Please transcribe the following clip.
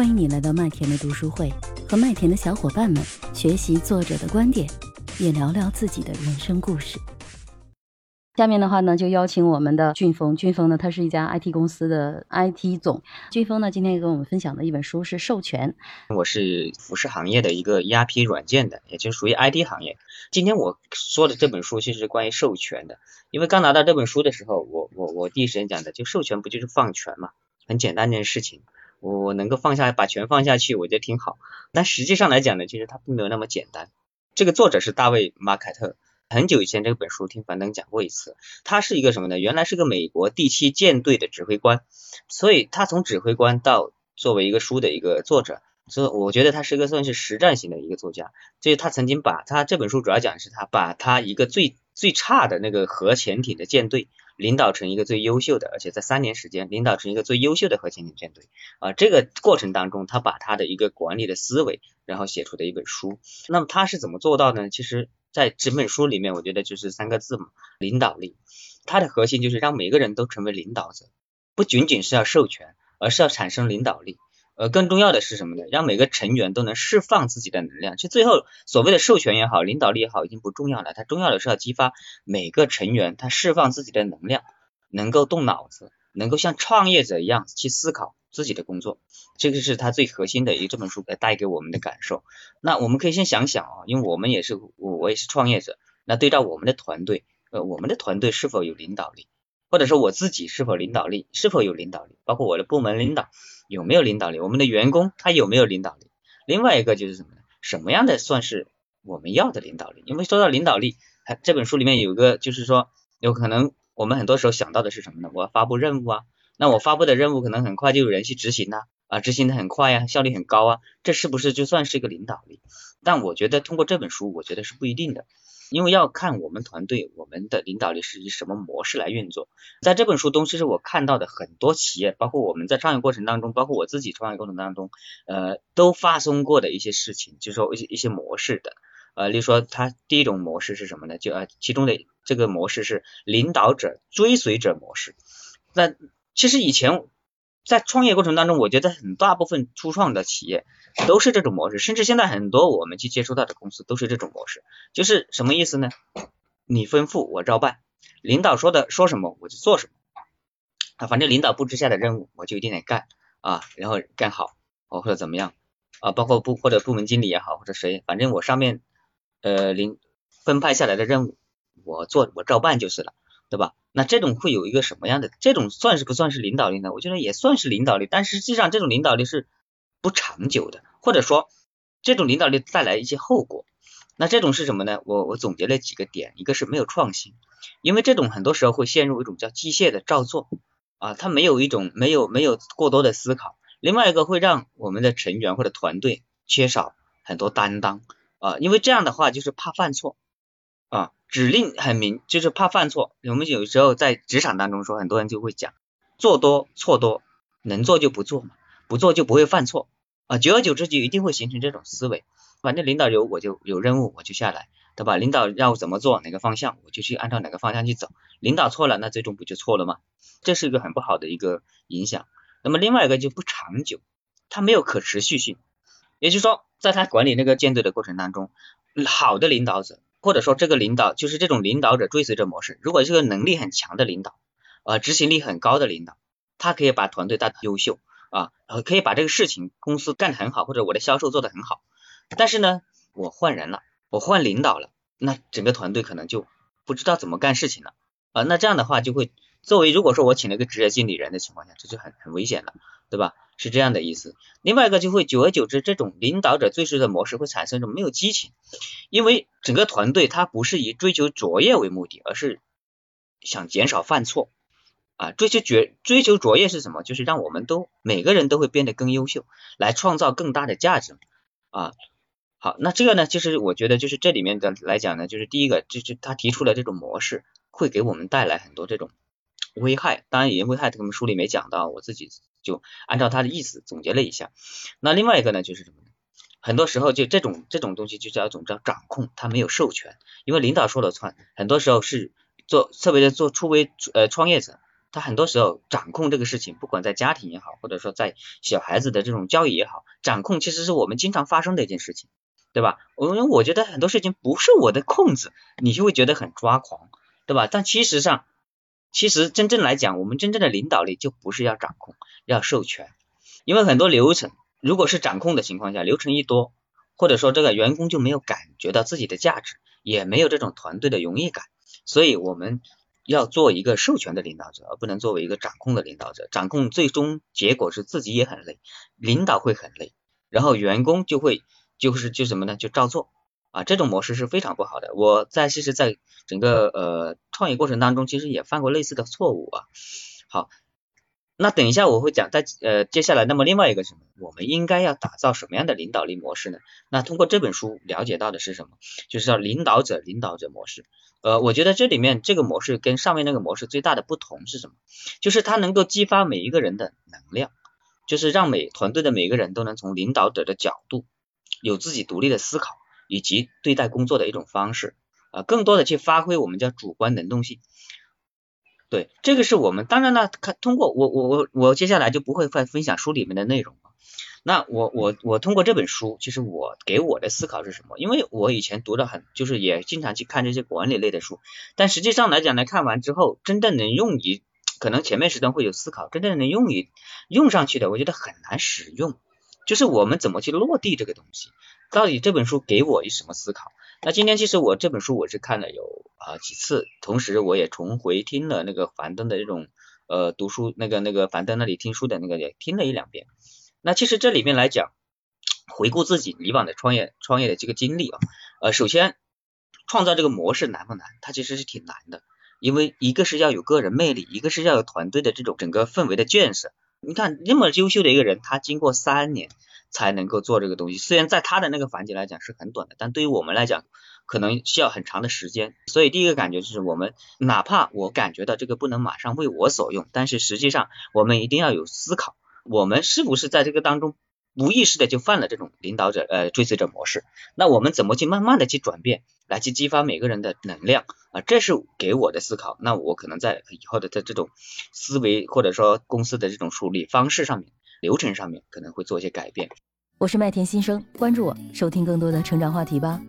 欢迎你来到麦田的读书会，和麦田的小伙伴们学习作者的观点，也聊聊自己的人生故事。下面的话呢，就邀请我们的俊峰。俊峰呢，他是一家 IT 公司的 IT 总。俊峰呢，今天跟我们分享的一本书是《授权》。我是服饰行业的一个 ERP 软件的，也就属于 IT 行业。今天我说的这本书其实是关于授权的，因为刚拿到这本书的时候，我我我第一时间讲的就授权不就是放权嘛，很简单一件事情。我我能够放下把权放下去，我觉得挺好。但实际上来讲呢，其实它并没有那么简单。这个作者是大卫马凯特，很久以前这本书听樊登讲过一次。他是一个什么呢？原来是个美国第七舰队的指挥官，所以他从指挥官到作为一个书的一个作者，所以我觉得他是一个算是实战型的一个作家。所以他曾经把他这本书主要讲的是他把他一个最最差的那个核潜艇的舰队。领导成一个最优秀的，而且在三年时间领导成一个最优秀的核潜艇舰队啊，这个过程当中，他把他的一个管理的思维，然后写出的一本书。那么他是怎么做到呢？其实，在整本书里面，我觉得就是三个字嘛，领导力。它的核心就是让每个人都成为领导者，不仅仅是要授权，而是要产生领导力。呃，更重要的是什么呢？让每个成员都能释放自己的能量。其实最后所谓的授权也好，领导力也好，已经不重要了。它重要的是要激发每个成员他释放自己的能量，能够动脑子，能够像创业者一样去思考自己的工作。这个是他最核心的一这本书带给我们的感受。那我们可以先想想啊，因为我们也是我我也是创业者，那对照我们的团队，呃，我们的团队是否有领导力？或者说我自己是否领导力，是否有领导力，包括我的部门领导有没有领导力，我们的员工他有没有领导力？另外一个就是什么呢？什么样的算是我们要的领导力？因为说到领导力，这本书里面有个就是说，有可能我们很多时候想到的是什么呢？我要发布任务啊，那我发布的任务可能很快就有人去执行呐，啊，执行的很快呀，效率很高啊，这是不是就算是一个领导力？但我觉得通过这本书，我觉得是不一定的。因为要看我们团队，我们的领导力是以什么模式来运作。在这本书中，其实我看到的很多企业，包括我们在创业过程当中，包括我自己创业过程当中，呃，都发生过的一些事情，就是说一些一些模式的。呃，例如说，它第一种模式是什么呢？就呃，其中的这个模式是领导者追随者模式。那其实以前。在创业过程当中，我觉得很大部分初创的企业都是这种模式，甚至现在很多我们去接触到的公司都是这种模式。就是什么意思呢？你吩咐我照办，领导说的说什么我就做什么啊，反正领导布置下的任务我就一定得干啊，然后干好或者怎么样啊，包括部或者部门经理也好或者谁，反正我上面呃领分派下来的任务我做我照办就是了。对吧？那这种会有一个什么样的？这种算是不算是领导力呢？我觉得也算是领导力，但实际上这种领导力是不长久的，或者说这种领导力带来一些后果。那这种是什么呢？我我总结了几个点，一个是没有创新，因为这种很多时候会陷入一种叫机械的照做啊，它没有一种没有没有过多的思考。另外一个会让我们的成员或者团队缺少很多担当啊，因为这样的话就是怕犯错啊。指令很明，就是怕犯错。我们有时候在职场当中说，很多人就会讲，做多错多，能做就不做嘛，不做就不会犯错啊。久而久之就一定会形成这种思维。反正领导有我就有任务我就下来，对吧？领导要怎么做哪个方向我就去按照哪个方向去走。领导错了，那最终不就错了吗？这是一个很不好的一个影响。那么另外一个就不长久，它没有可持续性。也就是说，在他管理那个舰队的过程当中，好的领导者。或者说这个领导就是这种领导者追随者模式。如果这个能力很强的领导，呃，执行力很高的领导，他可以把团队带的优秀啊，可以把这个事情公司干得很好，或者我的销售做得很好。但是呢，我换人了，我换领导了，那整个团队可能就不知道怎么干事情了啊。那这样的话就会作为如果说我请了个职业经理人的情况下，这就很很危险了，对吧？是这样的意思。另外一个就会久而久之，这种领导者追随的模式会产生一种没有激情，因为整个团队他不是以追求卓越为目的，而是想减少犯错啊。追求绝追求卓越是什么？就是让我们都每个人都会变得更优秀，来创造更大的价值啊。好，那这个呢，就是我觉得就是这里面的来讲呢，就是第一个就是他提出了这种模式会给我们带来很多这种危害。当然，也危害这本书里没讲到，我自己。就按照他的意思总结了一下，那另外一个呢，就是什么呢？很多时候就这种这种东西就叫一种叫掌控，他没有授权，因为领导说了算，很多时候是做特别是做初微呃创业者他很多时候掌控这个事情，不管在家庭也好，或者说在小孩子的这种教育也好，掌控其实是我们经常发生的一件事情，对吧？我因为我觉得很多事情不是我的控制，你就会觉得很抓狂，对吧？但其实上，其实真正来讲，我们真正的领导力就不是要掌控，要授权，因为很多流程如果是掌控的情况下，流程一多，或者说这个员工就没有感觉到自己的价值，也没有这种团队的荣誉感，所以我们。要做一个授权的领导者，而不能作为一个掌控的领导者。掌控最终结果是自己也很累，领导会很累，然后员工就会就是就什么呢？就照做啊！这种模式是非常不好的。我在其实，在整个呃创业过程当中，其实也犯过类似的错误啊。好。那等一下我会讲，在呃接下来，那么另外一个什么，我们应该要打造什么样的领导力模式呢？那通过这本书了解到的是什么？就是叫领导者领导者模式。呃，我觉得这里面这个模式跟上面那个模式最大的不同是什么？就是它能够激发每一个人的能量，就是让每团队的每个人都能从领导者的角度有自己独立的思考以及对待工作的一种方式啊，更多的去发挥我们叫主观能动性。对，这个是我们当然呢，看通过我我我我接下来就不会再分享书里面的内容了。那我我我通过这本书，其实我给我的思考是什么？因为我以前读的很，就是也经常去看这些管理类的书，但实际上来讲呢，看完之后真正能用于，可能前面时段会有思考，真正能用于用上去的，我觉得很难使用。就是我们怎么去落地这个东西？到底这本书给我一什么思考？那今天其实我这本书我是看了有啊几次，同时我也重回听了那个樊登的这种呃读书那个那个樊登那里听书的那个也听了一两遍。那其实这里面来讲，回顾自己以往的创业创业的这个经历啊，呃首先创造这个模式难不难？它其实是挺难的，因为一个是要有个人魅力，一个是要有团队的这种整个氛围的建设。你看那么优秀的一个人，他经过三年。才能够做这个东西，虽然在他的那个环节来讲是很短的，但对于我们来讲，可能需要很长的时间。所以第一个感觉就是，我们哪怕我感觉到这个不能马上为我所用，但是实际上我们一定要有思考，我们是不是在这个当中无意识的就犯了这种领导者呃追随者模式？那我们怎么去慢慢的去转变，来去激发每个人的能量啊？这是给我的思考。那我可能在以后的在这种思维或者说公司的这种梳理方式上面。流程上面可能会做一些改变。我是麦田新生，关注我，收听更多的成长话题吧。